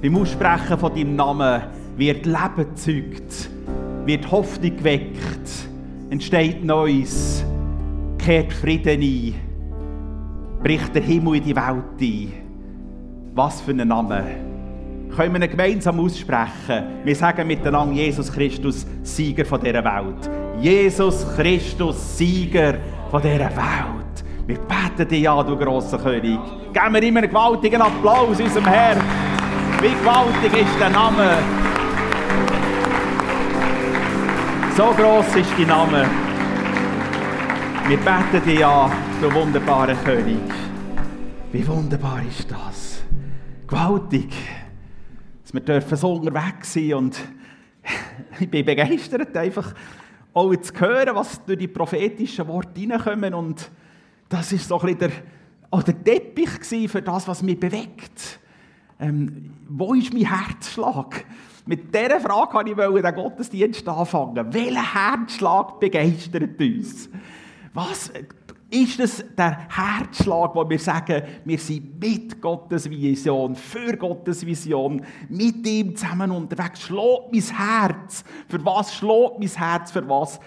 Beim Aussprechen von deinem Namen wird Leben gezeugt, wird Hoffnung geweckt, entsteht Neues, kehrt Frieden ein, bricht der Himmel in die Welt ein. Was für ein Name! Können wir ihn gemeinsam aussprechen? Wir sagen miteinander Jesus Christus, Sieger von dieser Welt. Jesus Christus, Sieger von dieser Welt. Wir beten dich an, du grosser König. Geben wir ihm einen gewaltigen Applaus, unserem Herrn. Wie gewaltig ist der Name. So groß ist dein Name. Wir beten dich an, du wunderbarer König. Wie wunderbar ist das? Gewaltig, dass wir dürfen so unterwegs sein und ich bin begeistert, einfach auch zu hören, was durch die prophetischen Worte hineinkommen und das ist so ein bisschen der, der Teppich für das, was mich bewegt ähm, wo ist mein Herzschlag? Mit dieser Frage wollte ich den Gottesdienst anfangen. Welcher Herzschlag begeistert uns? Was ist es der Herzschlag, wo wir sagen, wir sind mit Gottes Vision, für Gottes Vision, mit ihm zusammen unterwegs? Schlägt mein Herz? Für was schlägt mein Herz? Für was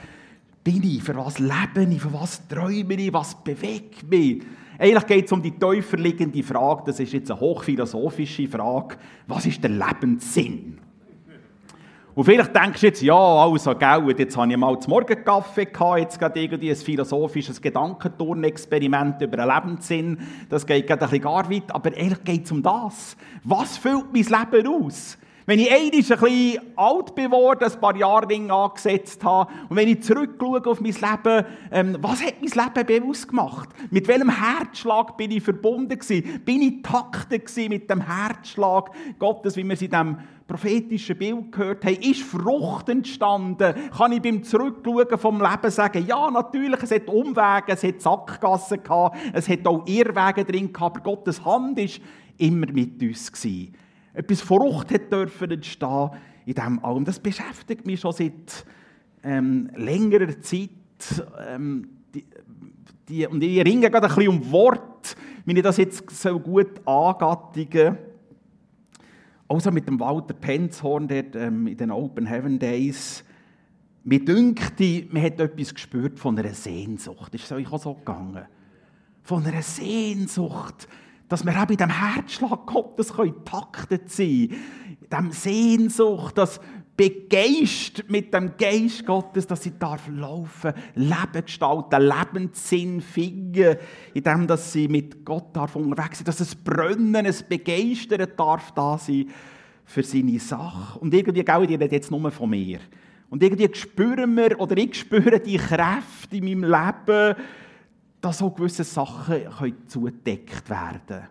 bin ich? Für was lebe ich? Für was träume ich? Was bewegt mich? Eigentlich geht es um die tiefer liegende Frage, das ist jetzt eine hochphilosophische Frage, was ist der Lebenssinn? Und vielleicht denkst du jetzt, ja, also, gell, jetzt habe ich mal zum Morgenkaffee gehabt, jetzt gerade irgendwie ein philosophisches Gedankenturnexperiment über einen Lebenssinn. Das geht gerade ein bisschen gar weit, aber eigentlich geht es um das. Was füllt mein Leben aus? Wenn ich ein bisschen alt geworden, ein paar Jahre angesetzt habe und wenn ich zurückschaue auf mein Leben, ähm, was hat mein Leben bewusst gemacht? Mit welchem Herzschlag bin ich verbunden gewesen? Bin ich taktet mit dem Herzschlag Gottes, wie wir es in diesem prophetischen Bild gehört haben? Ist Frucht entstanden? Kann ich beim Zurückschauen vom Leben sagen, ja, natürlich, es hat Umwege, es hat Sackgassen gehabt, es hat auch Irrwege drin gehabt, aber Gottes Hand ist immer mit uns gewesen etwas Frucht hat dürfen entstehen in diesem allem. Das beschäftigt mich schon seit ähm, längerer Zeit. Ähm, die, die, und ich ringe gerade ein bisschen um Wort, wenn ich das jetzt so gut angattige. Also mit dem Walter Penzhorn dort, ähm, in den Open Heaven Days. Mir dünkte, man hat etwas gespürt von einer Sehnsucht. Ist es euch auch so gegangen? Von einer Sehnsucht dass wir auch bei dem Herzschlag Gottes taktet sein können. Dem Sehnsucht, das begeist mit dem Geist Gottes, dass sie darf laufen, Leben gestalten, Lebenssinn finden, indem dass sie mit Gott darf unterwegs sein, dass es brennen, es begeistern darf da sein für seine Sache. Und irgendwie, gell, ich rede jetzt nur von mir. Und irgendwie spüren wir, oder ich spüre die Kräfte in meinem Leben, dass auch gewisse Sachen zugedeckt werden können.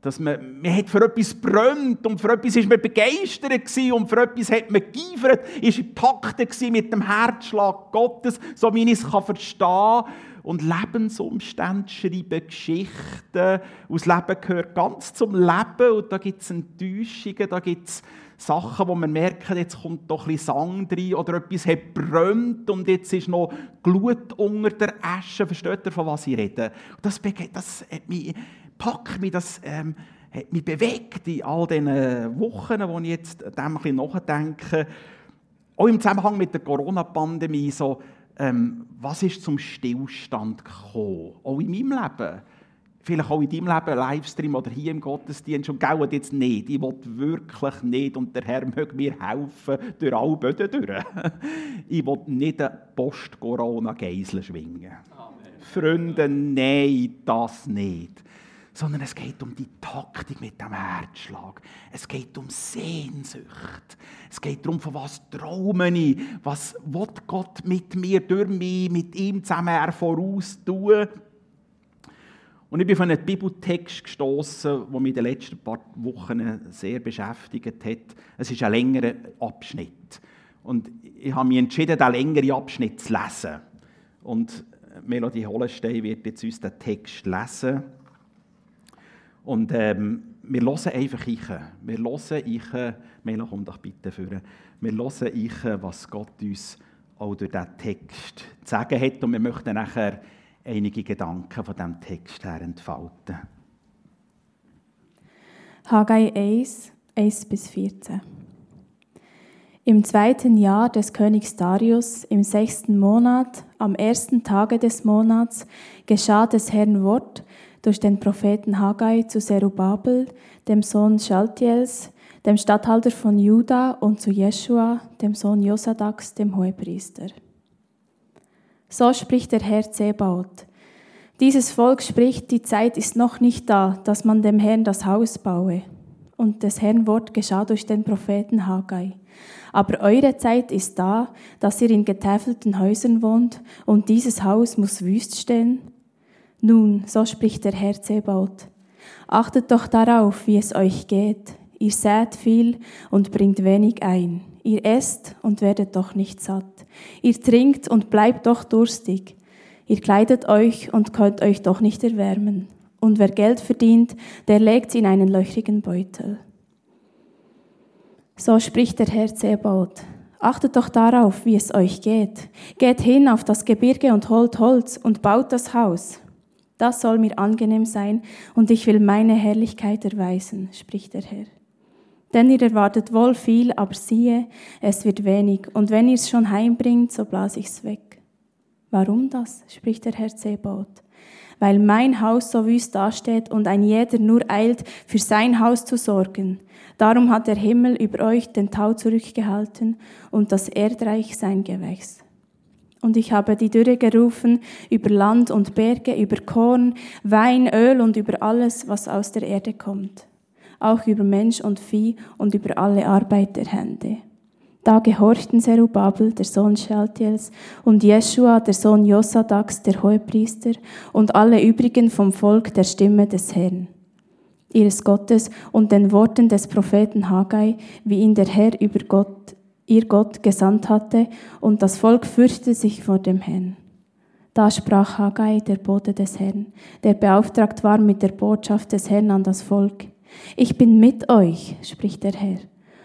Dass man, man hat für etwas brennt und für etwas ist man begeistert gewesen und für etwas hat man geifert, ist in Takte mit dem Herzschlag Gottes, so wie ich es verstehen kann. Und Lebensumstände schreiben Geschichten. Und das Leben gehört ganz zum Leben und da gibt es Enttäuschungen, da gibt es Sachen, wo man merkt, jetzt kommt doch ein bisschen Sang rein oder etwas hat brennt und jetzt ist noch Glut unter der Asche. Versteht ihr, von was ich rede? Das, das hat mich, packt mich, das ähm, hat mich bewegt in all diesen Wochen, wo ich jetzt dem ein bisschen nachdenke. Auch im Zusammenhang mit der Corona-Pandemie, so, ähm, was ist zum Stillstand gekommen? Auch in meinem Leben vielleicht auch in deinem Leben, Livestream oder hier im Gottesdienst, und gell, jetzt nicht, ich will wirklich nicht, und der Herr möge mir helfen, durch alle Böden durch. ich will nicht eine Post-Corona-Geisel schwingen. Amen. Freunde, nein, das nicht. Sondern es geht um die Taktik mit dem Herzschlag. Es geht um Sehnsucht. Es geht darum, von was träume ich, was will Gott mit mir, durch mich, mit ihm zusammen voraus tun. Und ich bin von einem Bibeltext gestoßen, der mich in den letzten paar Wochen sehr beschäftigt hat. Es ist ein längerer Abschnitt. Und ich habe mich entschieden, diesen längeren Abschnitt zu lesen. Und Melodie Hollenstein wird jetzt uns den Text lesen. Und ähm, wir hören einfach ich. Wir hören ich. Melo, komm doch bitte führen. Wir hören ich, was Gott uns auch durch diesen Text zu sagen hat. Und wir möchten nachher einige Gedanken von diesem Text her entfalten. Haggai 1, 1 bis 14. Im zweiten Jahr des Königs Darius, im sechsten Monat, am ersten Tage des Monats, geschah des Herrn Wort durch den Propheten Haggai zu Zerubabel, dem Sohn Schaltiels, dem Statthalter von Juda, und zu Jeschua, dem Sohn Josadaks, dem Hohepriester. So spricht der Herr Zebaoth. Dieses Volk spricht, die Zeit ist noch nicht da, dass man dem Herrn das Haus baue. Und des Herrn Wort geschah durch den Propheten Haggai. Aber eure Zeit ist da, dass ihr in getäfelten Häusern wohnt, und dieses Haus muss wüst stehen. Nun, so spricht der Herr Zebaut. Achtet doch darauf, wie es euch geht. Ihr sät viel und bringt wenig ein. Ihr esst und werdet doch nicht satt. Ihr trinkt und bleibt doch durstig. Ihr kleidet euch und könnt euch doch nicht erwärmen. Und wer Geld verdient, der legt in einen löchrigen Beutel. So spricht der Herr Zebaoth. Achtet doch darauf, wie es euch geht. Geht hin auf das Gebirge und holt Holz und baut das Haus. Das soll mir angenehm sein und ich will meine Herrlichkeit erweisen, spricht der Herr. Denn ihr erwartet wohl viel, aber siehe, es wird wenig, und wenn ihr es schon heimbringt, so blase ich's weg. Warum das? spricht der Herr Zebaoth weil mein Haus so wüst dasteht und ein jeder nur eilt, für sein Haus zu sorgen. Darum hat der Himmel über euch den Tau zurückgehalten und das Erdreich sein Gewächs. Und ich habe die Dürre gerufen über Land und Berge, über Korn, Wein, Öl und über alles, was aus der Erde kommt, auch über Mensch und Vieh und über alle Arbeit der Hände. Da gehorchten Zerubabel, der Sohn Schaltiels, und Jeschua, der Sohn Josadaks, der Hohepriester, und alle übrigen vom Volk der Stimme des Herrn, ihres Gottes, und den Worten des Propheten Haggai, wie ihn der Herr über Gott, ihr Gott gesandt hatte, und das Volk fürchtete sich vor dem Herrn. Da sprach Haggai, der Bote des Herrn, der beauftragt war mit der Botschaft des Herrn an das Volk. Ich bin mit euch, spricht der Herr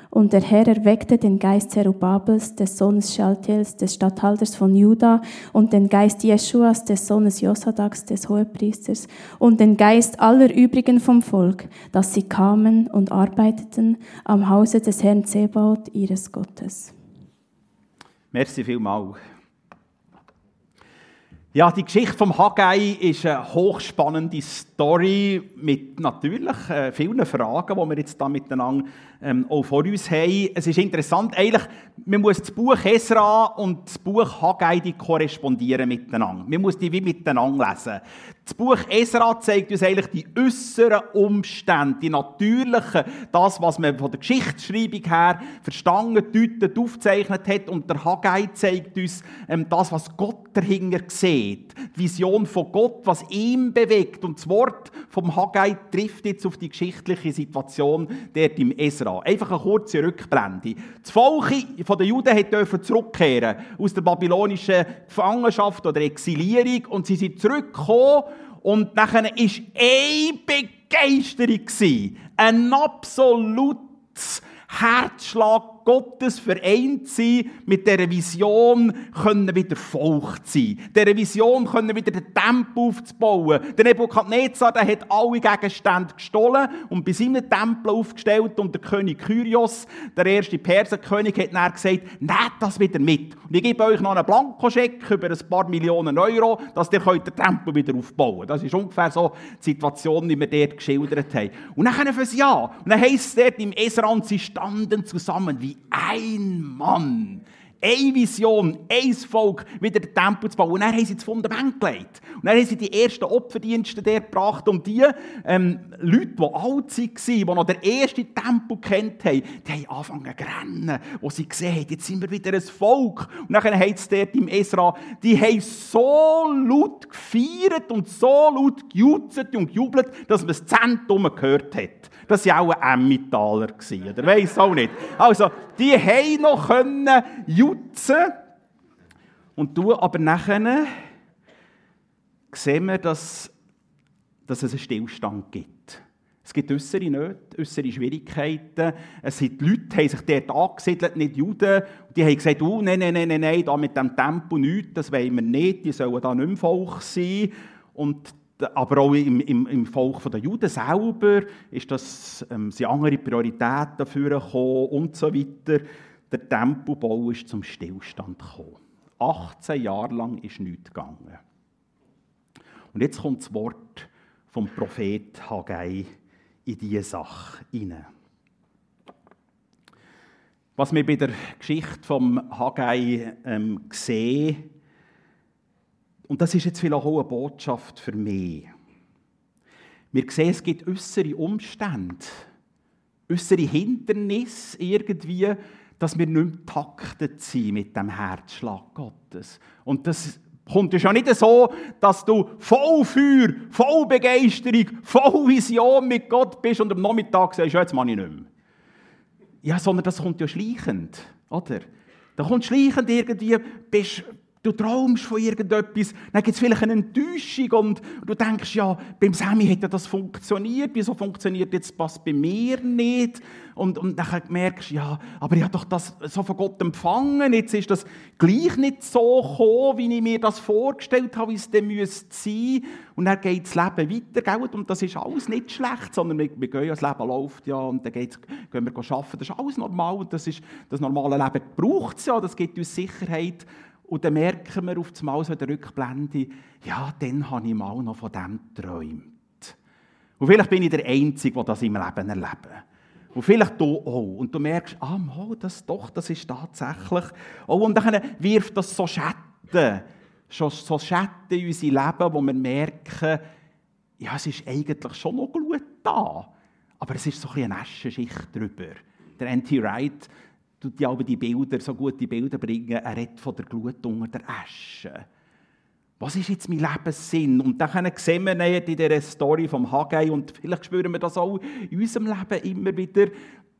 und der Herr erweckte den Geist Zerubabels, des Sohnes Schaltiels, des Statthalters von Juda, und den Geist Jeschuas, des Sohnes Josadaks, des Hohepriesters, und den Geist aller übrigen vom Volk, dass sie kamen und arbeiteten am Hause des Herrn Zebaoth, ihres Gottes. Merci vielmals. Ja, die Geschichte vom Haggai ist eine hochspannende Story mit natürlich äh, vielen Fragen, die wir jetzt da miteinander ähm, auch vor uns haben. Es ist interessant, eigentlich, man muss das Buch Esra und das Buch Haggai die korrespondieren miteinander. Man muss die wie miteinander lesen. Das Buch Esra zeigt uns eigentlich die äußeren Umstände, die natürlichen, das, was man von der Geschichtsschreibung her verstanden, deutet, aufgezeichnet hat. Und der Haggai zeigt uns ähm, das, was Gott dahinter sieht. Die Vision von Gott, was ihm bewegt. Und das Wort vom Haggai trifft jetzt auf die geschichtliche Situation dort im Esra. Einfach eine kurze Rückblende. Das Volk der Juden durfte zurückkehren aus der babylonischen Gefangenschaft oder Exilierung und sie sind zurückgekommen und nachher war eine Begeisterung, ein absolutes Herzschlag Gottes vereint sein, mit dieser Vision können wieder Volk sein. Dieser Vision können wieder den Tempel aufzubauen. Der Nebukadnezar, der hat alle Gegenstände gestohlen und bei seinem Tempel aufgestellt und der König Kyrios, der erste Perserkönig, hat dann gesagt, nehmt das wieder mit. Und ich gebe euch noch einen Blankoscheck über ein paar Millionen Euro, dass ihr den Tempel wieder aufbauen könnt. Das ist ungefähr so die Situation, die wir dort geschildert haben. Und dann für sie ja. Und dann heisst es dort im Esra, sie standen zusammen wie ein Mann, eine Vision, ein Volk, wieder den Tempel zu bauen. Und dann haben sie das Fundament gelegt. Und dann haben sie die ersten Opferdienste der gebracht. Und die ähm, Leute, die alt waren, die noch den ersten Tempel kennt haben, die haben angefangen zu rennen, wo sie gesehen haben, jetzt sind wir wieder ein Volk. Und dann haben sie dort im Esra, die haben so laut gefeiert und so laut gejutzt und gejubelt, dass man das Zentrum gehört hat. Das waren auch Emmentaler, oder weiss auch nicht. Also, die haben noch können jutzen und du aber nachher sehen wir, dass, dass es einen Stillstand gibt. Es gibt äußere Nöte, äußere Schwierigkeiten. Es sind die Leute, die sich dort angesiedelt, nicht Juden. Die haben gesagt, oh, nein, nein, nein, nein, da mit dem Tempo nichts, das wollen wir nicht, die sollen da nicht mehr Volk sein. Und aber auch im, im, im Volk der Juden selber ist das, ähm, sind andere Prioritäten dafür gekommen und so weiter. Der Tempelbau ist zum Stillstand gekommen. 18 Jahre lang ist nichts gegangen. Und jetzt kommt das Wort vom Prophet Haggai in diese Sache hinein. Was wir bei der Geschichte vom Haggai ähm, sehen, und das ist jetzt vielleicht auch eine Botschaft für mich. Wir sehen, es gibt äußere Umstände, äußere Hindernisse irgendwie, dass wir nicht mehr taktet sind mit dem Herzschlag Gottes. Und das kommt ja nicht so, dass du voll Feuer, voll Begeisterung, voll Vision mit Gott bist und am Nachmittag sagst, ja, jetzt mache ich nicht mehr. Ja, sondern das kommt ja schleichend, oder? Da kommt schleichend irgendwie, bist Du träumst von irgendetwas, dann gibt es vielleicht eine Enttäuschung und du denkst, ja, beim Sammy hätte das funktioniert, wieso funktioniert jetzt das bei mir nicht? Und, und dann merkst du, ja, aber ich habe doch das so von Gott empfangen, jetzt ist das gleich nicht so gekommen, wie ich mir das vorgestellt habe, wie es dann müsste sein. Und dann geht das Leben weiter, gell? und das ist alles nicht schlecht, sondern wir, wir gehen, das Leben läuft ja, und dann geht's, gehen wir arbeiten, das ist alles normal, und das, ist, das normale Leben braucht es ja, das gibt uns Sicherheit, und dann merken wir auf einmal so in der Rückblende, ja, dann habe ich mal noch von dem geträumt. Und vielleicht bin ich der Einzige, der das im Leben erlebt. Und vielleicht du auch. Und du merkst, ah, mal, das doch, das ist tatsächlich. Oh, und dann wirft das so Schatten, so Schatten in unser Leben, wo wir merken, ja, es ist eigentlich schon noch gut da. Aber es ist so ein eine Aschenschicht drüber. Der Anti-Wright tut ja die Bilder, so gute Bilder bringen, er redet von der Glut unter der Asche. Was ist jetzt mein Lebenssinn? Und dann sehen wir in dieser Story vom Haggai, und vielleicht spüren wir das auch in unserem Leben immer wieder,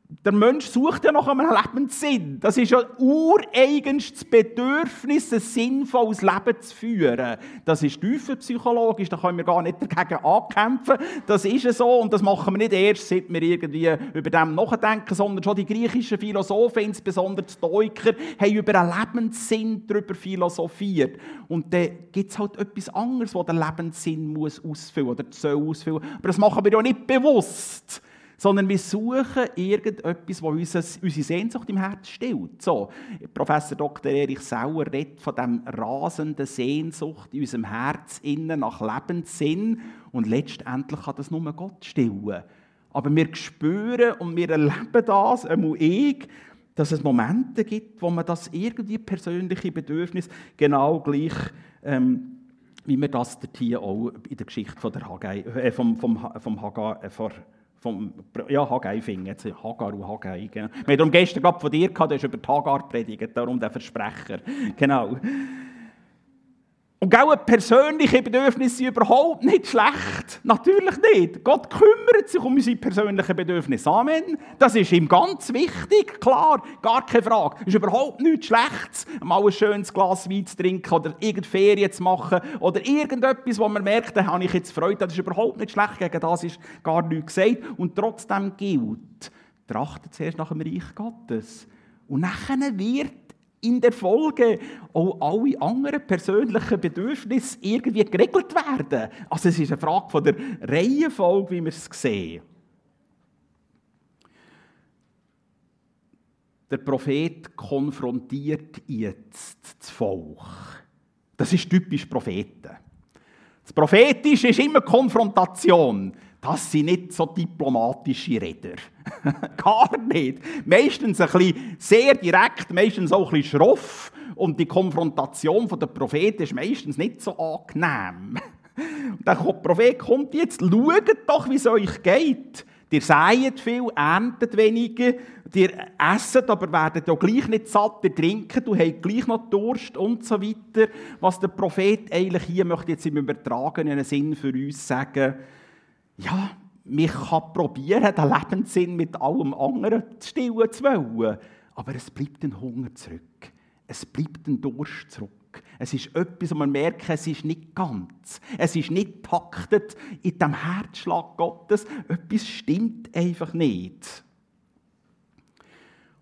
der Mensch sucht ja nach einem Lebenssinn. Das ist ja ureigenstes Bedürfnis, ein sinnvolles Leben zu führen. Das ist tiefenpsychologisch, da können wir gar nicht dagegen ankämpfen. Das ist so und das machen wir nicht erst, seit wir irgendwie über dem nachdenken, sondern schon die griechischen Philosophen, insbesondere die Stoiker, haben über einen Lebenssinn darüber philosophiert. Und dann gibt es halt etwas anderes, was der Lebenssinn muss ausfüllen oder soll ausfüllen. Aber das machen wir ja nicht bewusst sondern wir suchen irgendetwas, das unsere Sehnsucht im Herzen stillt. So, Professor Dr. Erich Sauer redet von dem rasenden Sehnsucht in unserem Herz innen nach Lebenssinn und letztendlich kann das nur Gott stillen. Aber wir spüren und wir erleben das, einmal ich, dass es Momente gibt, wo man das irgendwie persönliche Bedürfnis genau gleich ähm, wie wir das hier auch in der Geschichte von der Haggai, äh, vom, vom, vom Haggai, äh, vom, ja, Haggai jetzt, Hagar und Haggai. Genau. Wir haben gestern gerade von dir gehabt, du hast über die Hagar predigt, darum der Versprecher. Genau. Und gell, persönliche Bedürfnisse sind überhaupt nicht schlecht. Natürlich nicht. Gott kümmert sich um unsere persönlichen Bedürfnisse. Amen. Das ist ihm ganz wichtig. Klar, gar keine Frage. Ist überhaupt nichts Schlechtes, mal ein schönes Glas Wein zu trinken oder irgendeine Ferien zu machen oder irgendetwas, wo man merkt, da habe ich jetzt Freude. Das ist überhaupt nicht schlecht. Gegen das ist gar nichts gesagt. Und trotzdem gilt, trachtet zuerst nach dem Reich Gottes. Und nachher wird in der Folge auch alle anderen persönlichen Bedürfnisse irgendwie geregelt werden. Also es ist eine Frage von der Reihenfolge, wie wir es sehen. Der Prophet konfrontiert jetzt das Volk. Das ist typisch Propheten. Das Prophetische ist immer Konfrontation das sind nicht so diplomatische Räder. Gar nicht. Meistens ein bisschen sehr direkt, meistens auch ein bisschen schroff. Und die Konfrontation der Propheten ist meistens nicht so angenehm. Und der Prophet kommt jetzt, schaut doch, wie es euch geht. Ihr seid viel, erntet weniger, ihr esset, aber werdet ja gleich nicht satt, ihr trinkt, du habt gleich noch Durst und so weiter. Was der Prophet eigentlich hier möchte jetzt im übertragenen Sinn für uns sagen, ja, mich kann probieren, den Lebenssinn mit allem anderen zu stillen zu wollen. Aber es bleibt ein Hunger zurück. Es bleibt ein Durst zurück. Es ist etwas, wo man merkt, es ist nicht ganz. Es ist nicht taktet in dem Herzschlag Gottes. Etwas stimmt einfach nicht.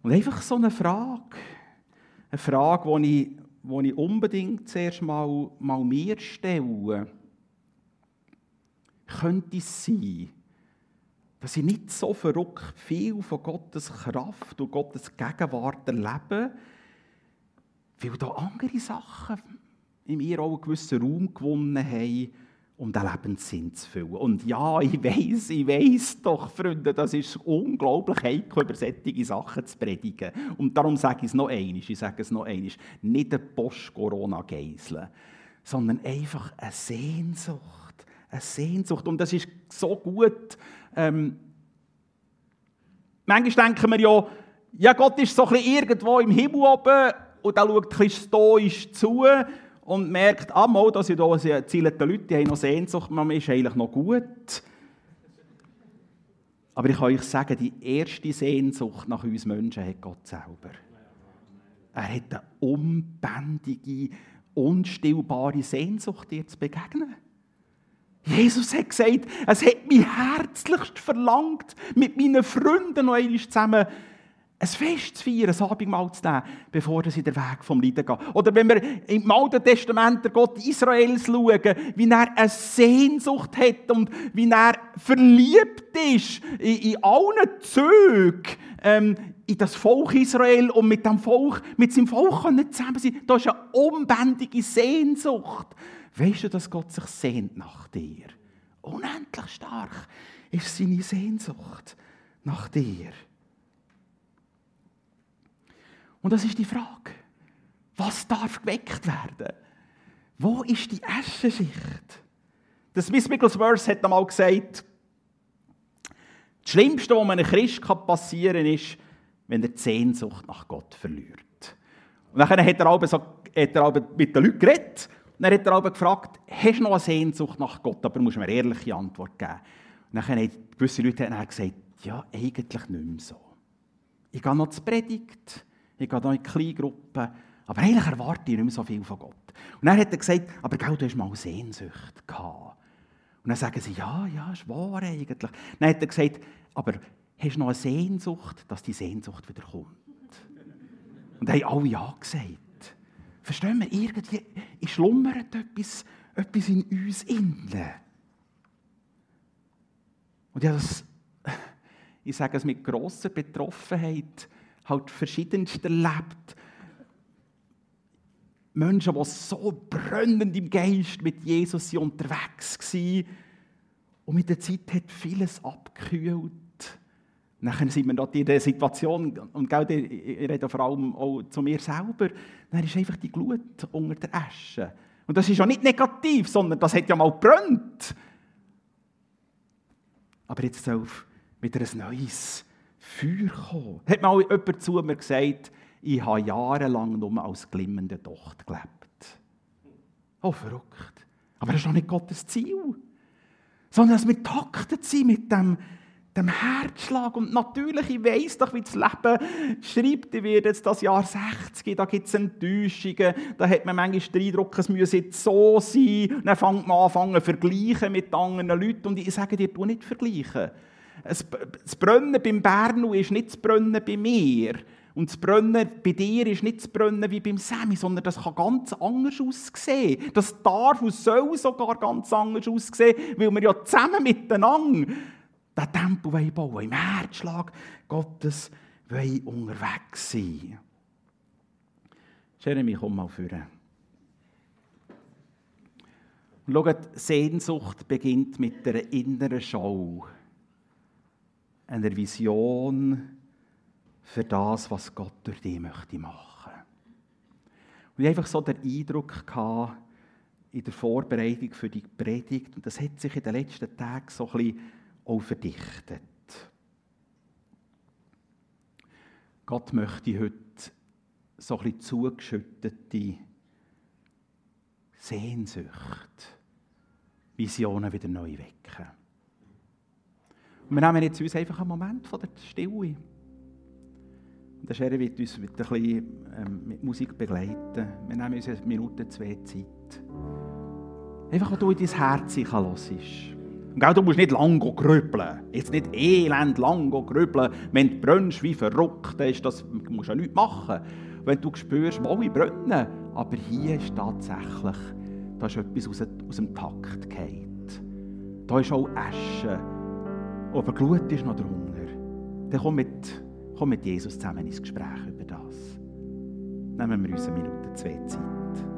Und einfach so eine Frage. Eine Frage, die ich, die ich unbedingt zuerst mal, mal mir stelle könnte es sein, dass ich nicht so verrückt viel von Gottes Kraft und Gottes Gegenwart erlebe, weil da andere Sachen in mir auch einen gewissen Raum gewonnen haben, um den Lebenssinn zu füllen. Und ja, ich weiß, ich weiß doch, Freunde, das ist unglaublich heikel, über solche Sachen zu predigen. Und darum sage ich es noch einmal, ich sage es noch einmal, nicht eine Post-Corona-Geisel, sondern einfach eine Sehnsucht. Eine Sehnsucht. Und das ist so gut. Ähm, manchmal denken wir ja, ja, Gott ist so ein bisschen irgendwo im Himmel oben und er schaut ein stoisch zu und merkt, ah, mal, dass ich da zielende Leute haben noch Sehnsucht, man ist eigentlich noch gut. Aber ich kann euch sagen, die erste Sehnsucht nach uns Menschen hat Gott selber. Er hat eine unbändige, unstillbare Sehnsucht, dir zu begegnen. Jesus hat gesagt, es hat mich herzlichst verlangt, mit meinen Freunden noch einmal zusammen ein Fest zu feiern, ein Abendmahl zu nehmen, bevor sie den Weg vom Leiden gehen. Oder wenn wir im Alten Testament den Gott Israels schauen, wie er eine Sehnsucht hat und wie er verliebt ist in, in allen Zügen ähm, in das Volk Israel und mit dem Volk, mit seinem Volk zusammen sein. Da ist eine unbändige Sehnsucht. Weißt du, dass Gott sich sehnt nach dir? Unendlich stark ist seine Sehnsucht nach dir. Und das ist die Frage. Was darf geweckt werden? Wo ist die Eschenschicht? Der Smith Wigglesworth hat einmal gesagt, das Schlimmste, was einem Christ passieren kann, ist, wenn er die Sehnsucht nach Gott verliert. Und dann hat er, so, hat er mit den Leuten geredet dann hat er aber gefragt, hast du noch eine Sehnsucht nach Gott? Aber musst mir eine ehrliche Antwort geben. Und dann haben gewisse Leute gesagt, ja, eigentlich nicht mehr so. Ich gehe noch zur Predigt, ich gehe hier in Kleingruppen. Aber eigentlich erwarte ich nicht mehr so viel von Gott. Und dann hat er gesagt, aber gell, du hast mal Sehnsucht gehabt. Und dann sagen sie, ja, ja, ist wahr eigentlich. Dann hat er gesagt, aber hast du noch eine Sehnsucht, dass die Sehnsucht wieder kommt? Und haben alle ja gesagt. Verstehen wir, irgendwie schlummert etwas, etwas in uns innen. Und ja, das, ich sage es mit grosser Betroffenheit, halt verschiedenst erlebt. Menschen, die so brennend im Geist mit Jesus unterwegs waren. Und mit der Zeit hat vieles abgekühlt. Nachher sind wir in der Situation, und ich rede vor allem auch zu mir selber, dann ist einfach die Glut unter der Asche. Und das ist ja nicht negativ, sondern das hat ja mal gebrannt. Aber jetzt soll wieder ein neues Feuer kommen. Hat mal jemand zu mir gesagt, ich habe jahrelang nur als glimmende Docht gelebt. Oh, verrückt. Aber das ist doch nicht Gottes Ziel. Sondern dass wir taktet sind mit dem, dem Herzschlag. Und natürlich, ich weiss doch, wie das Leben schreibt. Ich werde jetzt das Jahr 60, da gibt es Enttäuschungen. Da hat man manchmal den Eindruck, es müsse jetzt so sein. Und dann fängt man an, zu vergleichen mit anderen Leuten. Und ich sage dir, du nicht vergleichen. Das Brennen beim Bernu ist nicht das Brennen bei mir. Und das Brennen bei dir ist nicht das Brennen wie beim Sammy, sondern das kann ganz anders aussehen. Das darf und soll sogar ganz anders aussehen, weil wir ja zusammen miteinander den Tempel bauen. Im Herzschlag Gottes unterwegs sein. Jeremy, komm mal führen. Und schaut, Sehnsucht beginnt mit einer inneren Schau einer Vision für das, was Gott durch dich möchte machen. Und ich einfach so den Eindruck gehabt, in der Vorbereitung für die Predigt, und das hat sich in den letzten Tagen so ein bisschen auch verdichtet. Gott möchte heute so bisschen zugeschüttete Sehnsucht, Visionen wieder neu wecken. Und wir nehmen jetzt uns einfach einen Moment von der Stille. Und der Sherry wird uns mit, ein bisschen, ähm, mit Musik begleiten. Wir nehmen uns eine Minute, zwei Zeit. Einfach, wo du in dein Herz hörst. Du musst nicht lang grübeln. Jetzt nicht elend lang grübeln. Wenn du brennst wie verrückt, ist das, musst du ja nichts machen. Wenn du spürst, wo ich brenne. Aber hier ist tatsächlich, da ist etwas aus, aus dem Takt gefallen. da ist auch Asche. Aber Glut ist noch drunter. Dann komm mit, komm mit Jesus zusammen ins Gespräch über das. Nehmen wir uns eine Minute, zwei Zeit.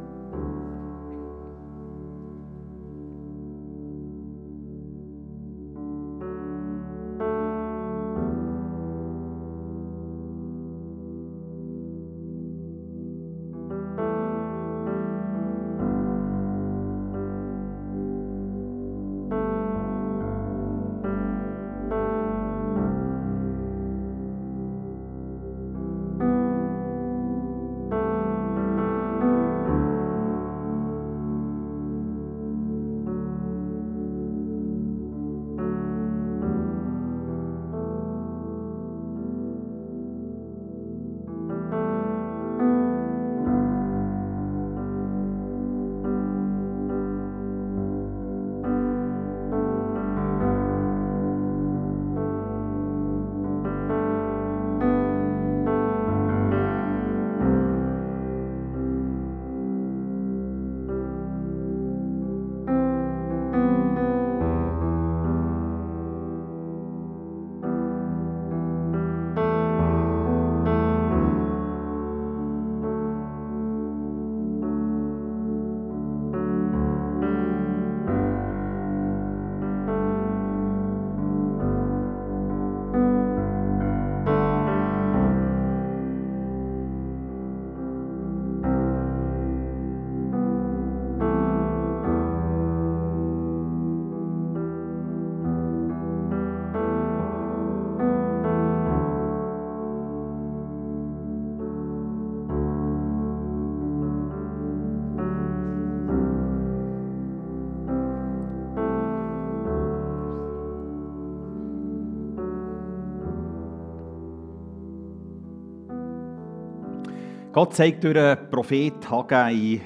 Gott zeigt durch den Prophet Haggai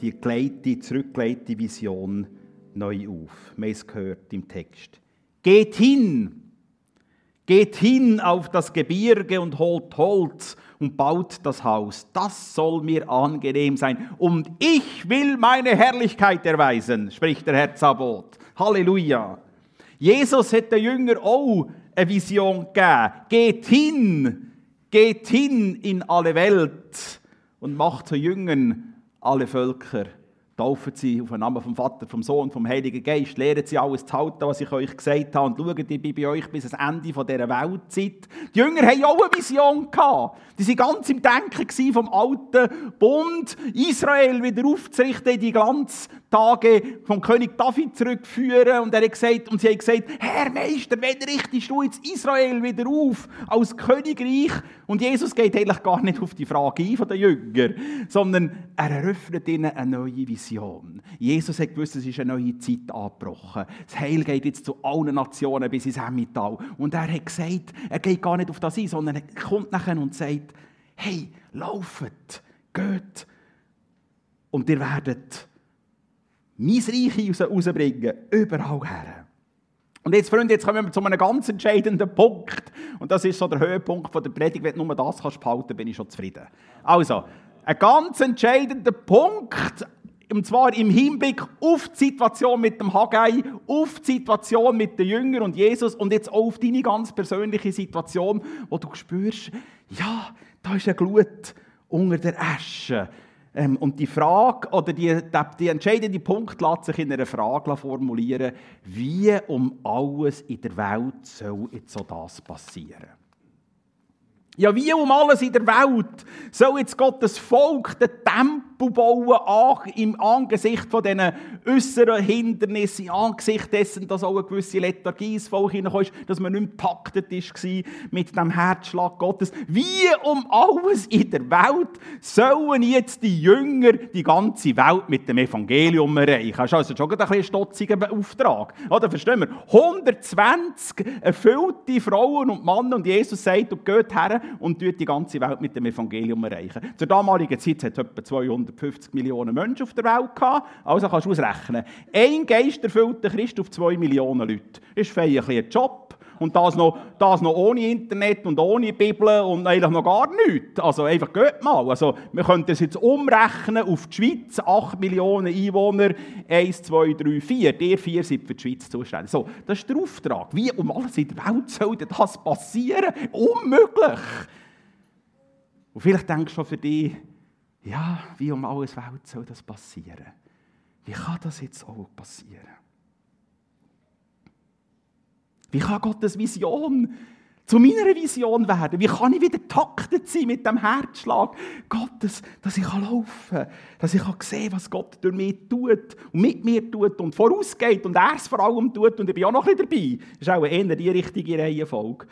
die geleitete, zurückgeleitete Vision neu auf. Wir haben es gehört im Text. Geht hin, geht hin auf das Gebirge und holt Holz und baut das Haus. Das soll mir angenehm sein. Und ich will meine Herrlichkeit erweisen, spricht der Herr Zabot. Halleluja. Jesus hat den Jünger auch eine Vision gegeben. Geht hin, Geht hin in alle Welt und macht zu Jüngern alle Völker. Taufen sie auf den Namen vom Vater, vom Sohn, vom Heiligen Geist. Lehren sie alles zu halten, was ich euch gesagt habe. Und schaut, ich bin bei euch bis ans Ende dieser Weltzeit. Die Jünger hatten auch eine Vision. Die waren ganz im Denken vom alten Bund, Israel wieder aufzurichten, die Glanztage vom König David zurückführen. Und, er hat gesagt, und sie haben gesagt, Herr Meister, wenn richtest du jetzt Israel wieder auf als Königreich? Und Jesus geht eigentlich gar nicht auf die Frage ein von den Jüngern, sondern er eröffnet ihnen eine neue Vision. Jesus hat gewusst, es ist eine neue Zeit angebrochen. Das Heil geht jetzt zu allen Nationen bis ins Emmental. Und er hat gesagt, er geht gar nicht auf das ein, sondern er kommt nachher und sagt, hey, laufet, geht und ihr werdet mein Reich rausbringen, überall her. Und jetzt, Freunde, jetzt kommen wir zu einem ganz entscheidenden Punkt. Und das ist so der Höhepunkt der Predigt. Wenn du nur das kannst behalten, bin ich schon zufrieden. Also, ein ganz entscheidender Punkt und zwar im Hinblick auf die Situation mit dem Haggai, auf die Situation mit den Jüngern und Jesus und jetzt auch auf deine ganz persönliche Situation, wo du spürst, ja, da ist eine Glut unter der Asche. Ähm, und die Frage oder die, die entscheidende Punkt lässt sich in einer Frage formulieren, wie um alles in der Welt soll jetzt so das passieren? Ja, wie um alles in der Welt soll jetzt Gottes Volk den Tempel bauen, auch im Angesicht von diesen äußeren Hindernissen, im Angesicht dessen, dass auch eine gewisse Lethargie ins Volk hineinkommt, dass man nicht taktet war mit dem Herzschlag Gottes. Wie um alles in der Welt sollen jetzt die Jünger die ganze Welt mit dem Evangelium erreichen? Das ist also schon ein bisschen stotziger Auftrag. Oder verstehen wir? 120 erfüllte Frauen und Männer und Jesus sagt, du geht her und die ganze Welt mit dem Evangelium erreichen. Zur damaligen Zeit hat es etwa 250 Millionen Menschen auf der Welt gehabt. Also kannst du ausrechnen. Ein geisterfüllter Christ auf zwei Millionen Leute. Ist ein, ein Job. Und das noch, das noch ohne Internet und ohne Bibel und eigentlich noch gar nichts. Also einfach geht mal. Also wir können das jetzt umrechnen auf die Schweiz. 8 Millionen Einwohner, 1, 2, 3, 4. Ihr vier sind für die Schweiz zuständig. So, das ist der Auftrag. Wie um alles in der Welt soll das passieren? Unmöglich. Und vielleicht denkst du für dich, ja, wie um alles Welt soll das passieren? Wie kann das jetzt auch passieren? Wie kann Gottes Vision zu meiner Vision werden? Wie kann ich wieder taktet sein mit dem Herzschlag Gottes, dass ich laufen kann, dass ich sehen kann, was Gott durch mich tut und mit mir tut und vorausgeht und er es vor allem tut und ich bin auch noch ein bisschen dabei. Das ist auch eher die richtige Reihenfolge.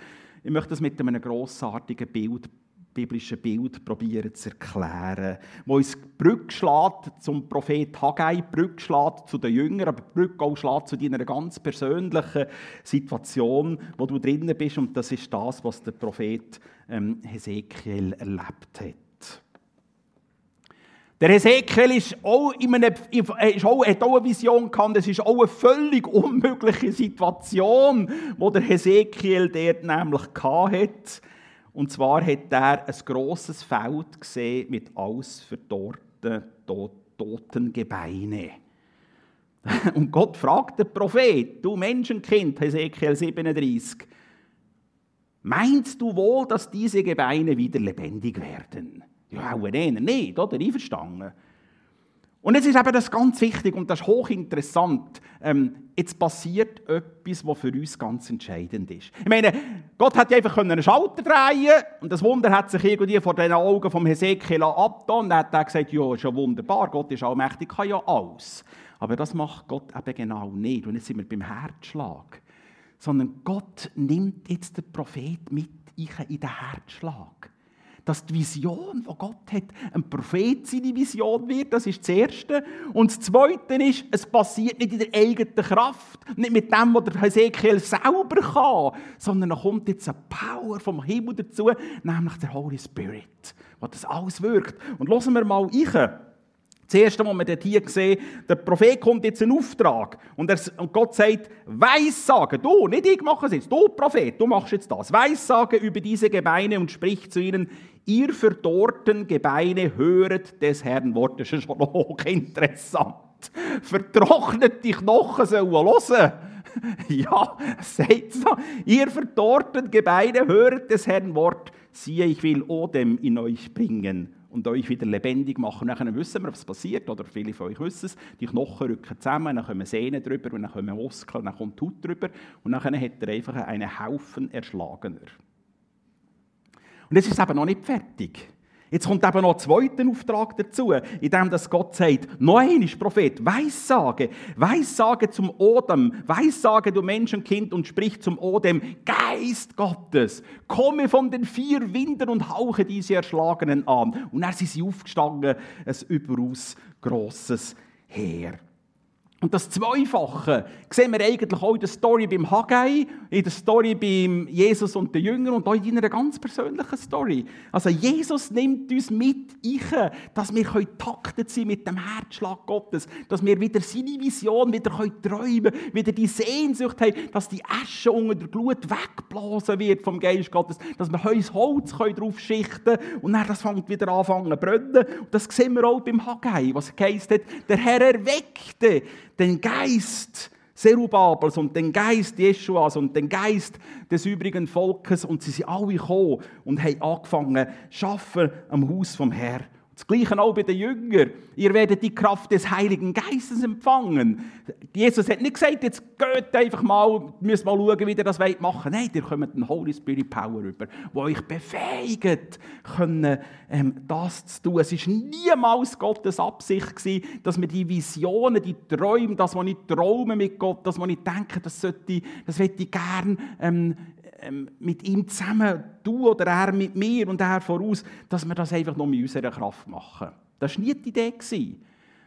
Ich möchte das mit einem grossartigen Bild biblische Bild probieren zu erklären, wo uns die Brücke schlägt zum Prophet Haggai, die Brücke schlägt zu den Jüngern, aber die Brücke auch schlägt zu deiner ganz persönlichen Situation, wo du drinnen bist und das ist das, was der Prophet ähm, Hesekiel erlebt hat. Der Hesekiel ist auch in einem, ist auch, hat auch eine Vision gehabt, es ist auch eine völlig unmögliche Situation, wo der Hesekiel dort nämlich hatte. Und zwar hat er ein grosses Feld gesehen mit ausverdorrten, toten Gebeine. Und Gott fragt den Prophet, du Menschenkind, Hesekiel 37, meinst du wohl, dass diese Gebeine wieder lebendig werden? Ja, auch nicht, oder? Einverstanden. Und jetzt ist eben das ganz wichtig und das ist hochinteressant. Ähm, jetzt passiert etwas, was für uns ganz entscheidend ist. Ich meine, Gott hat ja einfach einen Schalter drehen und das Wunder hat sich irgendwie vor den Augen vom Hesekiel abgetan. Und dann hat er gesagt, ja, ist ja wunderbar, Gott ist allmächtig, kann ja alles. Aber das macht Gott eben genau nicht. Und jetzt sind wir beim Herzschlag. Sondern Gott nimmt jetzt den Prophet mit in den Herzschlag dass die Vision, die Gott hat, ein Prophet seine Vision wird, das ist das Erste. Und das Zweite ist, es passiert nicht in der eigenen Kraft, nicht mit dem, was der Hesekiel selber kann, sondern da kommt jetzt eine Power vom Himmel dazu, nämlich der Holy Spirit, der das alles wirkt. Und hören wir mal rein. Das Erste, was wir dort hier sehen, der Prophet kommt jetzt einen Auftrag und, er, und Gott sagt, Weissagen, du, nicht ich mache es jetzt, du Prophet, du machst jetzt das. Weissagen über diese Gebeine und spricht zu ihnen, ihr verdorrten Gebeine höret des Herrn Wort. Das ist schon hochinteressant. Vertrocknet die Knochen sollen hören. Ja, sagt so. Ihr verdorrten Gebeine höret des Herrn Wort. Siehe, ich will Odem in euch bringen und euch wieder lebendig machen. Und dann wissen wir, was passiert, oder viele von euch wissen es, die Knochen rücken zusammen, dann kommen Sehnen drüber und dann kommen Muskeln, dann kommt Haut drüber und dann hat er einfach einen Haufen Erschlagener. Und jetzt ist es eben noch nicht fertig. Jetzt kommt eben noch ein zweiter Auftrag dazu, in dem dass Gott sagt, noch ein Prophet, Weissage, Weissage zum Odem, Weissage du Menschenkind und sprich zum Odem, Geist Gottes, komme von den vier Winden und hauche diese Erschlagenen an. Und er sind sie aufgestanden, ein überaus grosses Heer. Und das Zweifache sehen wir eigentlich auch in der Story beim Haggai, in der Story beim Jesus und den Jüngern und auch in einer ganz persönlichen Story. Also Jesus nimmt uns mit, ich, dass wir taktet sein mit dem Herzschlag Gottes, dass wir wieder seine Vision wieder träumen können, wieder die Sehnsucht haben, dass die Asche unter der Glut weggeblasen wird vom Geist Gottes, dass wir uns Holz drauf schichten können und dann das fängt wieder anfangen zu brennen. Und das sehen wir auch beim Haggai, was heisst, der Herr erweckte den Geist Zerubabels und den Geist Jeschuas und den Geist des übrigen Volkes und sie sind alle gekommen und haben angefangen arbeiten am Haus vom Herrn. Das Gleiche auch bei den Jüngern. Ihr werdet die Kraft des Heiligen Geistes empfangen. Jesus hat nicht gesagt, jetzt geht einfach mal, müsst mal schauen, wie ihr das machen wollt. Nein, ihr kommt den Holy Spirit Power über, wo euch befähigt, können, ähm, das zu tun. Es war niemals Gottes Absicht, gewesen, dass wir die Visionen, die Träume, das, was ich träume mit Gott, das, was ich denke, das, sollte, das ich gerne ähm, ähm, mit ihm zusammen, du oder er mit mir und er voraus, dass wir das einfach nur mit unserer Kraft machen. Das war nie die Idee.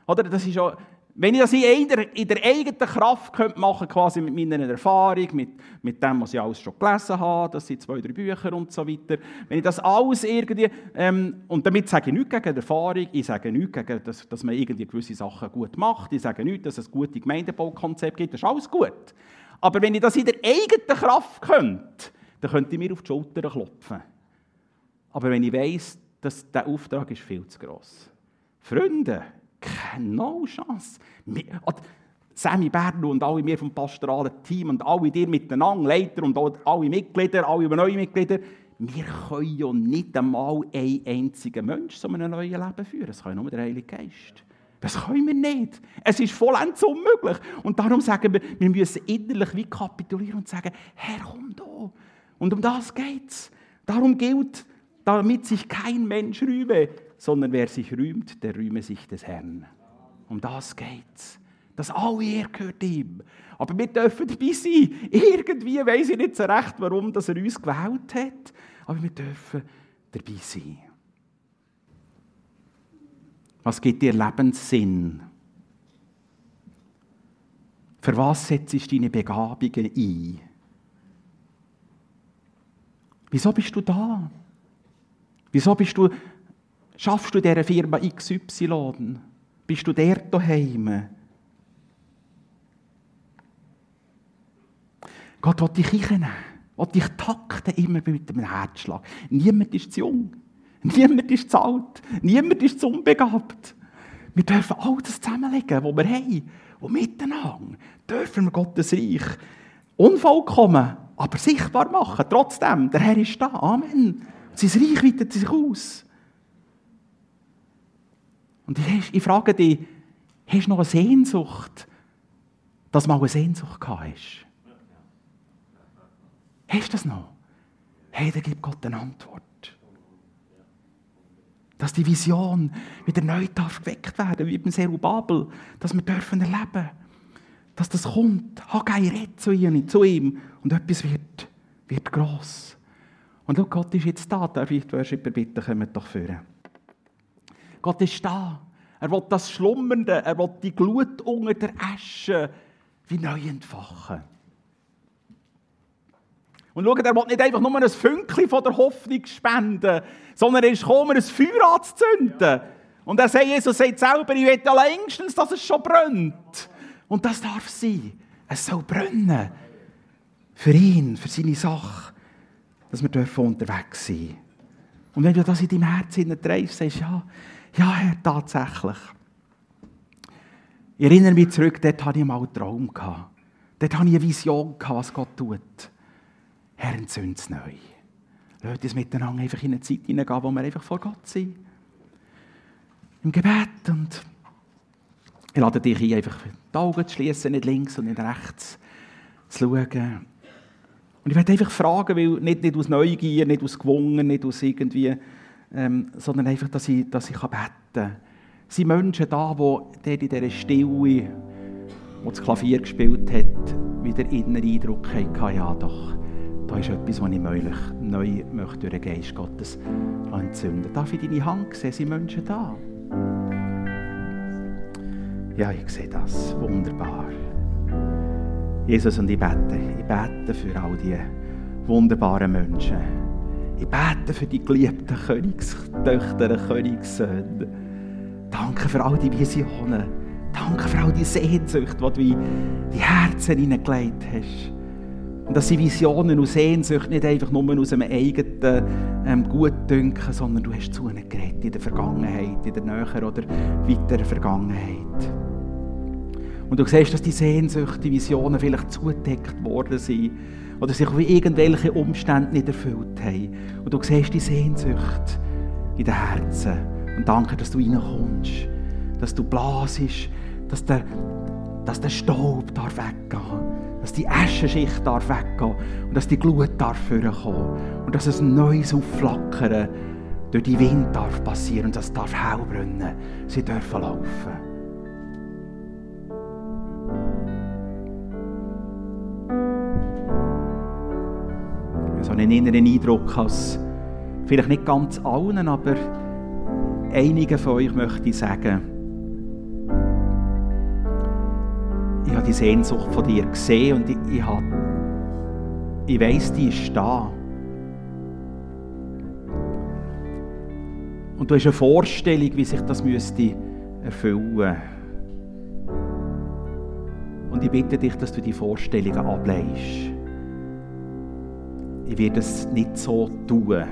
Oder? Das ist auch, wenn ich das in der, in der eigenen Kraft könnte machen quasi mit meiner Erfahrung, mit, mit dem, was ich alles schon gelesen habe, das sind zwei, drei Bücher und so weiter, wenn ich das alles irgendwie, ähm, und damit sage ich nichts gegen Erfahrung, ich sage nichts gegen, dass, dass man irgendwie gewisse Sachen gut macht, ich sage nichts, dass es gute Gemeindebaukonzepte gibt, das ist alles gut. Aber wenn ich das in der eigenen Kraft könnte, dann könnte ich mir auf die Schulter klopfen. Aber wenn ich weiss, dass der Auftrag ist viel zu gross. Freunde, keine Chance. Sammy Berno und alle wir vom pastoralen Team und alle dir miteinander, Leiter und alle Mitglieder, alle neue Mitglieder, wir können ja nicht einmal einen einzigen Menschen zu einem neuen Leben führen. Das kann nur der Heilige Geist. Das können wir nicht. Es ist vollends unmöglich. Und darum sagen wir, wir müssen innerlich wie kapitulieren und sagen, Herr, komm da. Und um das geht es. Darum gilt, damit sich kein Mensch rühme, sondern wer sich rühmt, der rühme sich des Herrn. Um das geht es. Das alle Ehre gehört ihm. Aber wir dürfen dabei sein. Irgendwie weiß ich nicht so recht, warum dass er uns gewählt hat. Aber wir dürfen dabei sein. Was gibt dir Lebenssinn? Für was setzt du deine Begabungen ein? Wieso bist du da? Wieso bist du, schaffst du dieser Firma XY? Bist du der daheim? Gott will dich einnehmen, will dich takten, immer mit einem Herzschlag. Niemand ist zu jung, niemand ist zu alt, niemand ist zu unbegabt. Wir dürfen all das zusammenlegen, was wir haben. Und miteinander dürfen wir Gottes Reich unvollkommen, aber sichtbar machen. Trotzdem, der Herr ist da. Amen. Sein Reich weitet sich aus. Und ich, ich frage dich, hast du noch eine Sehnsucht, dass du mal eine Sehnsucht gehabt hast? Hast du das noch? Hey, da gibt Gott eine Antwort. Dass die Vision wieder neu darf geweckt werden, wie beim Serubabel, dass wir dürfen erleben, dass das kommt. Haggai redet zu ihm, zu ihm und etwas wird, wird gross. Und schau, Gott ist jetzt da. Darf ich die Worshipper bitten, kommt doch führen. Gott ist da. Er will das Schlummernde, er will die Glut unter der Asche wie neu entfachen. Und schaut, er will nicht einfach nur ein Fünkchen von der Hoffnung spenden, sondern er ist gekommen, ein Feuer anzuzünden. Und er sagt, Jesus sagt selber, ich will ja längstens, dass es schon brennt. Und das darf sein. Es soll brennen. Für ihn, für seine Sache, dass wir dürfen unterwegs sein Und wenn du das in deinem Herzen trägst, sagst ja, ja, Herr, tatsächlich. Ich erinnere mich zurück, dort hatte ich mal einen Traum. Dort hatte ich eine Vision, was Gott tut. Herr, entzünd es neu. Lass uns miteinander einfach in eine Zeit hineingehen, wo wir einfach vor Gott sind. Im Gebet. Und ich lade dich ein, einfach die Augen zu schließen, nicht links und nicht rechts zu schauen. Und ich werde einfach fragen, weil nicht, nicht aus Neugier, nicht aus Gewungen, nicht aus irgendwie, ähm, sondern einfach, dass ich, dass ich beten kann. Sind Menschen da, die in dieser Stille, wo das Klavier gespielt hat, wieder inneren Eindruck hatten, ja doch, da ist etwas, was ich möglich, neu möchte durch den Geist Gottes entzünden Darf ich deine Hand sehen? Sind Menschen da? Ja, ich sehe das. Wunderbar. Jesus, und ich bete. Ich bete für all die wunderbaren Menschen. Ich bete für die geliebten Königstöchter, Königssöhne. Danke für all die Visionen. Danke für all die Sehnsucht, die du in die Herzen hineingelegt hast. Und dass sie Visionen und Sehnsucht nicht einfach nur aus einem eigenen ähm, Gutdünken, sondern du hast zu ihnen geredet in der Vergangenheit, in der näheren oder weiteren Vergangenheit. Und du siehst, dass die Sehnsucht, die Visionen vielleicht zugedeckt worden sind oder sich auf irgendwelche Umstände nicht erfüllt haben. Und du siehst die Sehnsucht in den Herzen. Und danke, dass du reinkommst, dass du blasest, dass der, dass der Staub darf weggehen dass die Aschenschicht darf weggehen und dass die Glut darf vorkommen und dass ein neues Aufflackern durch die Wind darf passieren und dass es darf hell. Sie dürfen laufen. So einen inneren Eindruck, als vielleicht nicht ganz allen, aber einigen von euch möchte ich sagen, die Sehnsucht von dir gesehen und ich, ich, habe, ich weiss, die ist da. Und du hast eine Vorstellung, wie sich das müsste erfüllen Und ich bitte dich, dass du die Vorstellungen ableist. Ich werde es nicht so tun,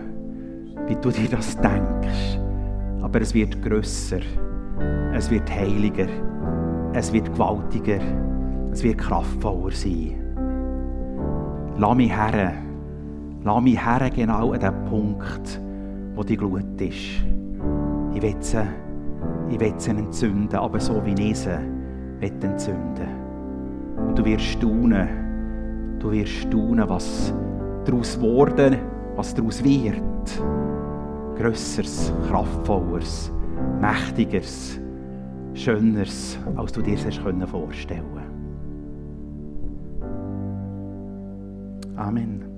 wie du dir das denkst. Aber es wird grösser, es wird heiliger, es wird gewaltiger, es wird kraftvoller sein. Lass mich her, lass mich her genau an den Punkt, wo die Glut ist. Ich will sie, ich will sie entzünden, aber so wie ich sie entzünden Und du wirst staunen, du wirst staunen, was daraus wurde, was daraus wird. Grösseres, kraftvolleres, mächtigeres, schöneres, als du dir das vorstellen Amen.